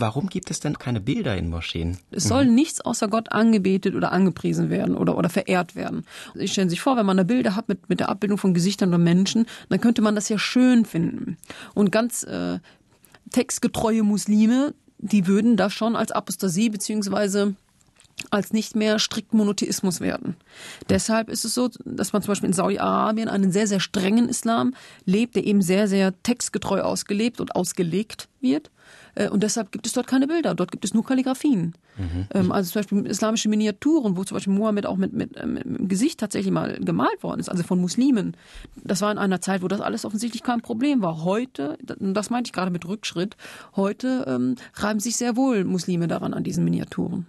Warum gibt es denn keine Bilder in Moscheen? Es soll mhm. nichts außer Gott angebetet oder angepriesen werden oder, oder verehrt werden. Sie stellen sich vor, wenn man da Bilder hat mit, mit der Abbildung von Gesichtern oder Menschen, dann könnte man das ja schön finden. Und ganz äh, textgetreue Muslime, die würden das schon als Apostasie beziehungsweise als nicht mehr strikt Monotheismus werden. Deshalb ist es so, dass man zum Beispiel in Saudi-Arabien einen sehr, sehr strengen Islam lebt, der eben sehr, sehr textgetreu ausgelebt und ausgelegt wird. Äh, und deshalb gibt es dort keine Bilder. Dort gibt es nur Kalligraphien. Mhm. Ähm, also zum Beispiel islamische Miniaturen, wo zum Beispiel Mohammed auch mit, mit, mit, mit dem Gesicht tatsächlich mal gemalt worden ist, also von Muslimen. Das war in einer Zeit, wo das alles offensichtlich kein Problem war. Heute, das meinte ich gerade mit Rückschritt, heute ähm, reiben sich sehr wohl Muslime daran an diesen Miniaturen.